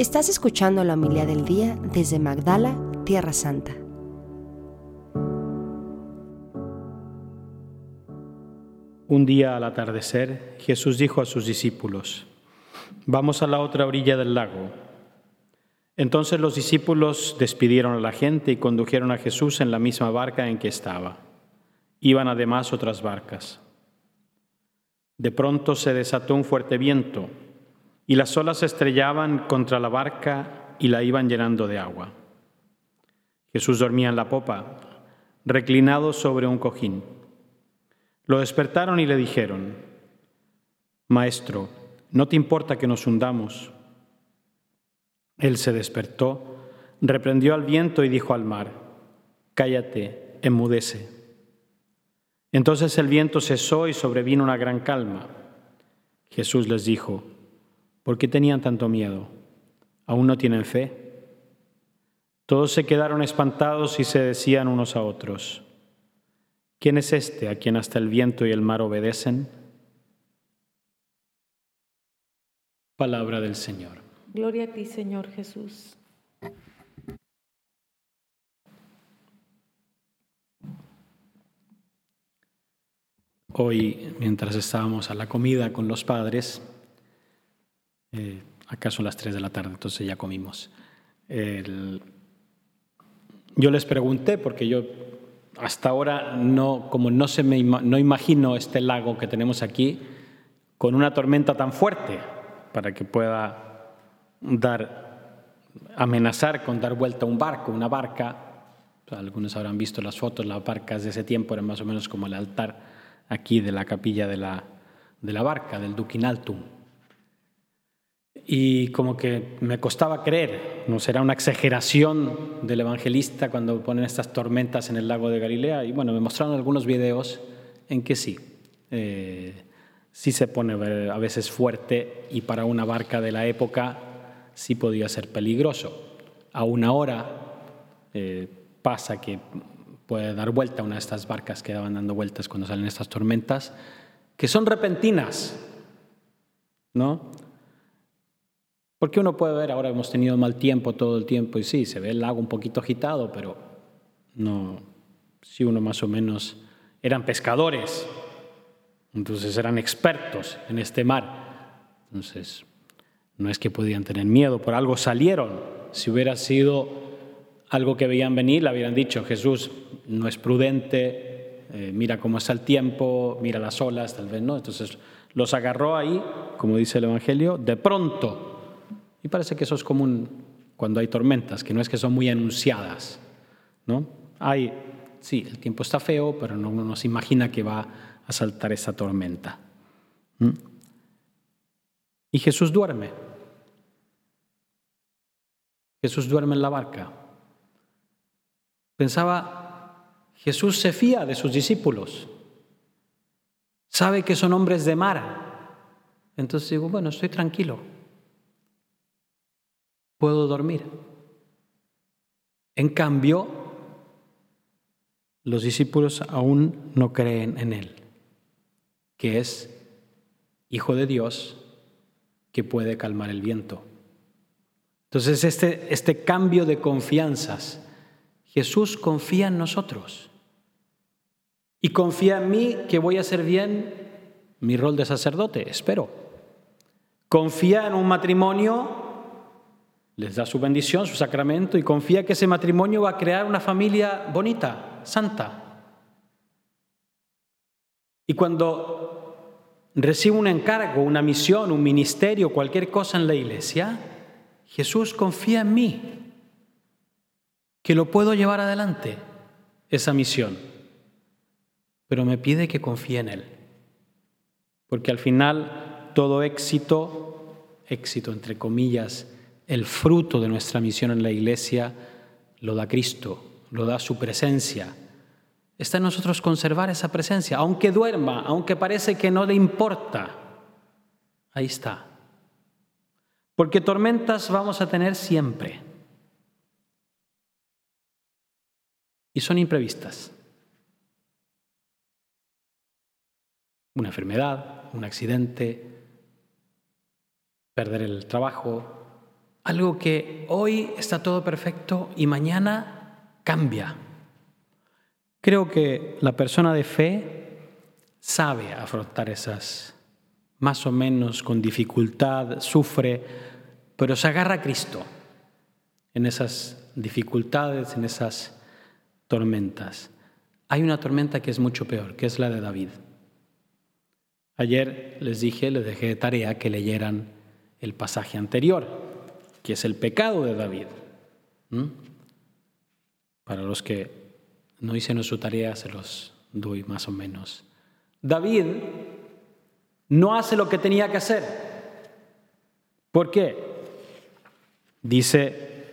Estás escuchando la humildad del día desde Magdala, Tierra Santa. Un día al atardecer, Jesús dijo a sus discípulos, Vamos a la otra orilla del lago. Entonces los discípulos despidieron a la gente y condujeron a Jesús en la misma barca en que estaba. Iban además otras barcas. De pronto se desató un fuerte viento y las olas se estrellaban contra la barca y la iban llenando de agua. Jesús dormía en la popa, reclinado sobre un cojín. Lo despertaron y le dijeron, Maestro, ¿no te importa que nos hundamos? Él se despertó, reprendió al viento y dijo al mar, Cállate, enmudece. Entonces el viento cesó y sobrevino una gran calma. Jesús les dijo, ¿por qué tenían tanto miedo? ¿Aún no tienen fe? Todos se quedaron espantados y se decían unos a otros, ¿quién es este a quien hasta el viento y el mar obedecen? Palabra del Señor. Gloria a ti, Señor Jesús. Hoy, mientras estábamos a la comida con los padres, eh, acá son las 3 de la tarde, entonces ya comimos. yo les pregunté, porque yo hasta ahora no, como no, se me, no imagino este lago que tenemos aquí con una tormenta tan fuerte para que pueda dar, amenazar con dar vuelta un barco, una barca. Algunos habrán visto las fotos, las barcas de ese tiempo eran más o menos como el altar aquí de la capilla de la, de la barca, del Duquinaltum. Y como que me costaba creer, no será una exageración del evangelista cuando ponen estas tormentas en el lago de Galilea. Y bueno, me mostraron algunos videos en que sí, eh, sí se pone a veces fuerte y para una barca de la época sí podía ser peligroso. A una hora eh, pasa que puede dar vuelta una de estas barcas que daban dando vueltas cuando salen estas tormentas, que son repentinas, ¿no? Porque uno puede ver, ahora hemos tenido mal tiempo todo el tiempo y sí, se ve el lago un poquito agitado, pero no, si uno más o menos eran pescadores, entonces eran expertos en este mar, entonces no es que podían tener miedo, por algo salieron. Si hubiera sido algo que veían venir, le habían dicho, Jesús no es prudente, eh, mira cómo está el tiempo, mira las olas, tal vez no. Entonces los agarró ahí, como dice el Evangelio, de pronto. Y parece que eso es común cuando hay tormentas, que no es que son muy anunciadas. ¿no? Hay, sí, el tiempo está feo, pero no uno no se imagina que va a saltar esa tormenta. Y Jesús duerme. Jesús duerme en la barca. Pensaba, Jesús se fía de sus discípulos, sabe que son hombres de mar. Entonces digo, bueno, estoy tranquilo, puedo dormir. En cambio, los discípulos aún no creen en Él, que es Hijo de Dios que puede calmar el viento. Entonces, este, este cambio de confianzas, Jesús confía en nosotros y confía en mí que voy a hacer bien mi rol de sacerdote, espero. Confía en un matrimonio, les da su bendición, su sacramento y confía que ese matrimonio va a crear una familia bonita, santa. Y cuando recibo un encargo, una misión, un ministerio, cualquier cosa en la iglesia, Jesús confía en mí que lo puedo llevar adelante, esa misión. Pero me pide que confíe en Él. Porque al final todo éxito, éxito entre comillas, el fruto de nuestra misión en la iglesia, lo da Cristo, lo da su presencia. Está en nosotros conservar esa presencia, aunque duerma, aunque parece que no le importa. Ahí está. Porque tormentas vamos a tener siempre. y son imprevistas. Una enfermedad, un accidente, perder el trabajo, Algo que hoy está todo perfecto y mañana cambia. Creo que la persona de fe sabe afrontar esas, más o menos con dificultad, sufre, pero se agarra a Cristo en esas dificultades, en esas tormentas. Hay una tormenta que es mucho peor, que es la de David. Ayer les dije, les dejé de tarea que leyeran el pasaje anterior, que es el pecado de David. Para los que no hicieron su tarea, se los doy más o menos. David no hace lo que tenía que hacer. ¿Por qué? Dice,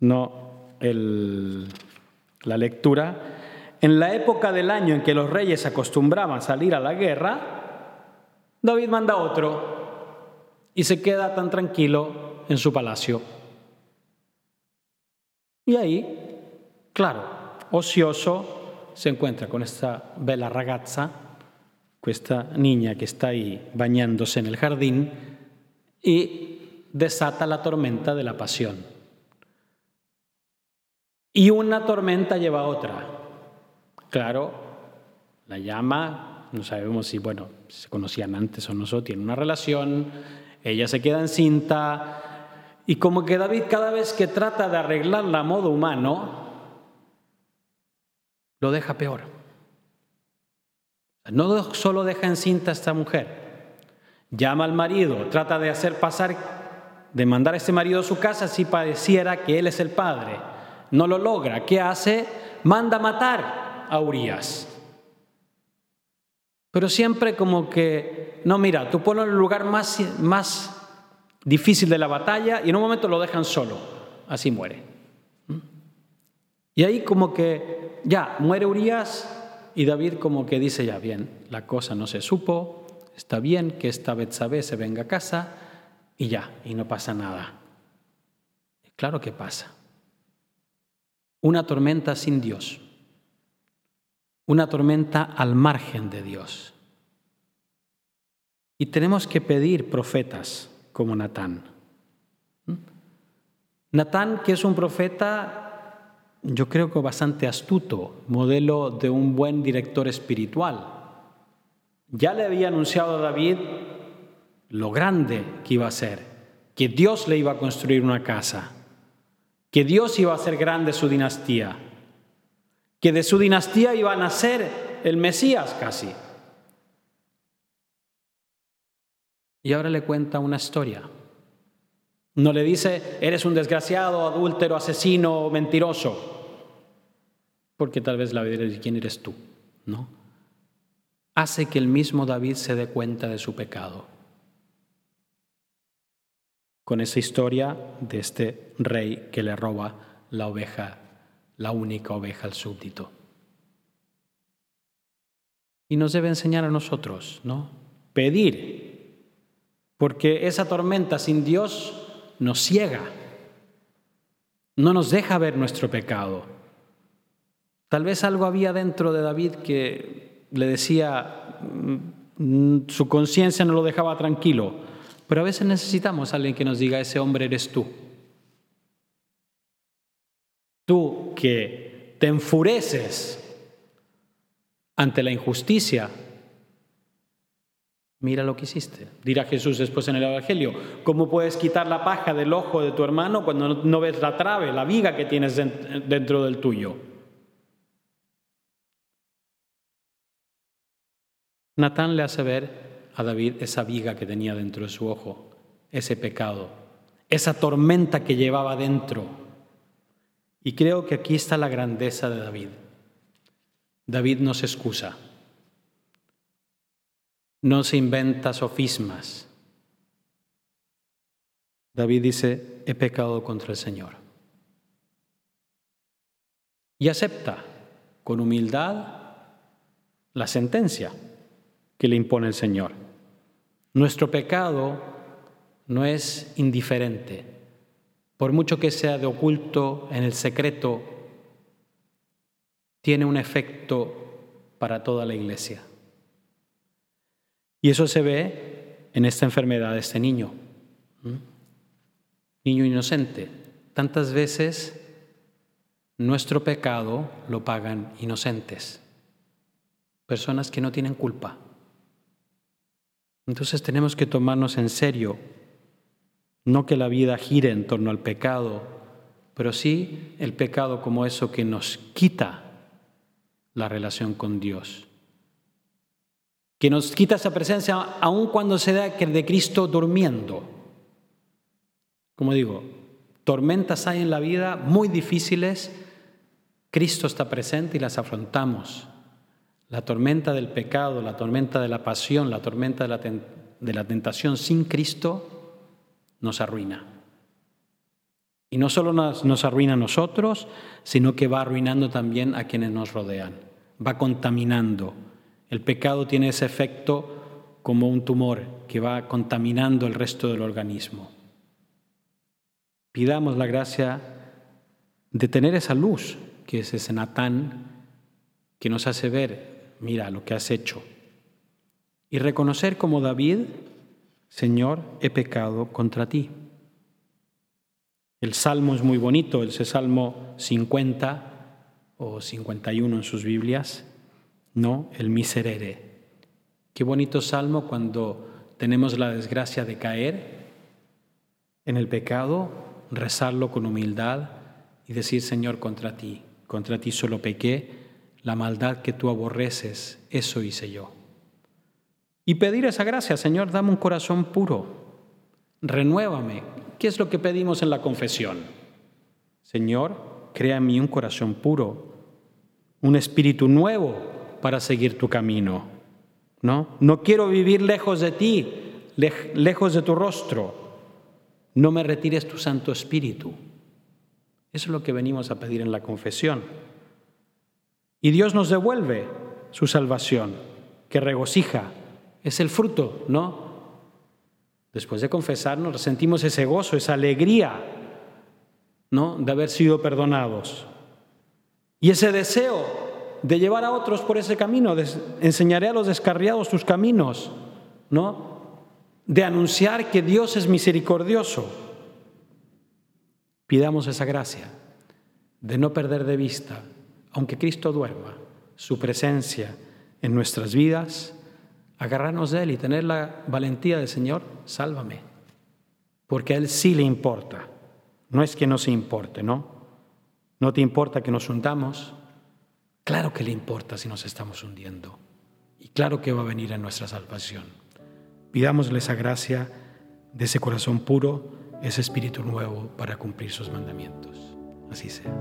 no, la lectura, en la época del año en que los reyes acostumbraban salir a la guerra, David manda otro y se queda tan tranquilo en su palacio. Y ahí, claro, ocioso, se encuentra con esta bella ragazza, esta niña que está ahí bañándose en el jardín y desata la tormenta de la pasión. Y una tormenta lleva a otra. Claro, la llama no sabemos si, bueno, se conocían antes o no, tienen una relación, ella se queda encinta, y como que David cada vez que trata de arreglarla a modo humano, lo deja peor. No solo deja encinta a esta mujer, llama al marido, trata de hacer pasar, de mandar a ese marido a su casa si pareciera que él es el padre. No lo logra. ¿Qué hace? Manda matar a Urias. Pero siempre como que, no, mira, tú ponlo en el lugar más, más difícil de la batalla y en un momento lo dejan solo, así muere. Y ahí como que, ya, muere Urias y David como que dice, ya, bien, la cosa no se supo, está bien que esta Betsabé se venga a casa y ya, y no pasa nada. Claro que pasa. Una tormenta sin Dios una tormenta al margen de Dios. Y tenemos que pedir profetas como Natán. ¿Mm? Natán, que es un profeta, yo creo que bastante astuto, modelo de un buen director espiritual. Ya le había anunciado a David lo grande que iba a ser, que Dios le iba a construir una casa, que Dios iba a hacer grande su dinastía que de su dinastía iba a nacer el Mesías casi. Y ahora le cuenta una historia. No le dice, eres un desgraciado, adúltero, asesino, mentiroso, porque tal vez la vida de quién eres tú, ¿no? Hace que el mismo David se dé cuenta de su pecado. Con esa historia de este rey que le roba la oveja la única oveja al súbdito. Y nos debe enseñar a nosotros, ¿no? Pedir, porque esa tormenta sin Dios nos ciega, no nos deja ver nuestro pecado. Tal vez algo había dentro de David que le decía, mm, su conciencia no lo dejaba tranquilo, pero a veces necesitamos a alguien que nos diga, ese hombre eres tú. Tú que te enfureces ante la injusticia, mira lo que hiciste. Dirá Jesús después en el Evangelio, ¿cómo puedes quitar la paja del ojo de tu hermano cuando no ves la trave, la viga que tienes dentro del tuyo? Natán le hace ver a David esa viga que tenía dentro de su ojo, ese pecado, esa tormenta que llevaba dentro. Y creo que aquí está la grandeza de David. David no se excusa, no se inventa sofismas. David dice, he pecado contra el Señor. Y acepta con humildad la sentencia que le impone el Señor. Nuestro pecado no es indiferente, por mucho que sea de oculto, en el secreto, tiene un efecto para toda la iglesia. Y eso se ve en esta enfermedad de este niño. niño inocente. Tantas veces nuestro pecado lo pagan inocentes, personas que no tienen culpa. Entonces tenemos que tomarnos en serio, no que la vida gire en torno al pecado, pero sí el pecado como eso que nos quita la relación con Dios, que nos quita esa presencia aun cuando se da que de Cristo durmiendo. Como digo, tormentas hay en la vida muy difíciles, Cristo está presente y las afrontamos. La tormenta del pecado, la tormenta de la pasión, la tormenta de la, tentación sin Cristo nos arruina. Y no solo nos, nos, arruina a nosotros, sino que va arruinando también a quienes nos rodean, va contaminando. El pecado tiene ese efecto como un tumor que va contaminando el resto del organismo. Pidamos la gracia de tener esa luz, que es ese Natán, que nos hace ver, mira lo que has hecho. Y reconocer como David, Señor, he pecado contra ti. El salmo es muy bonito, ese salmo 50 o 51 en sus Biblias, ¿no? El miserere. Qué bonito salmo cuando tenemos la desgracia de caer en el pecado, rezarlo con humildad y decir, Señor, contra ti, contra ti solo pequé, la maldad que tú aborreces, eso hice yo. Y pedir esa gracia, Señor, dame un corazón puro, renuévame, ¿Qué es lo que pedimos en la confesión? Señor, crea en mí un corazón puro, un espíritu nuevo para seguir tu camino. ¿No? No quiero vivir lejos de ti, lejos de tu rostro. No me retires tu Santo Espíritu. Eso es lo que venimos a pedir en la confesión. Y Dios nos devuelve su salvación, que regocija. Es el fruto, ¿no? Después de confesarnos, sentimos ese gozo, esa alegría, ¿no? De haber sido perdonados. Y ese deseo de llevar a otros por ese camino, de, enseñaré a los descarriados tus caminos, ¿no? De anunciar que Dios es misericordioso. Pidamos esa gracia de no perder de vista, aunque Cristo duerma, su presencia en nuestras vidas agarrarnos de Él y tener la valentía del Señor, sálvame. Porque a Él sí le importa. No es que no se importe, ¿no? No te importa que nos hundamos. Claro que le importa si nos estamos hundiendo. Y claro que va a venir en nuestra salvación. Pidámosle esa gracia de ese corazón puro, ese espíritu nuevo para cumplir sus mandamientos. Así sea.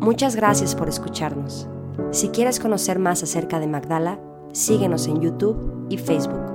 Muchas gracias por escucharnos. Si quieres conocer más acerca de Magdala, síguenos en YouTube y Facebook.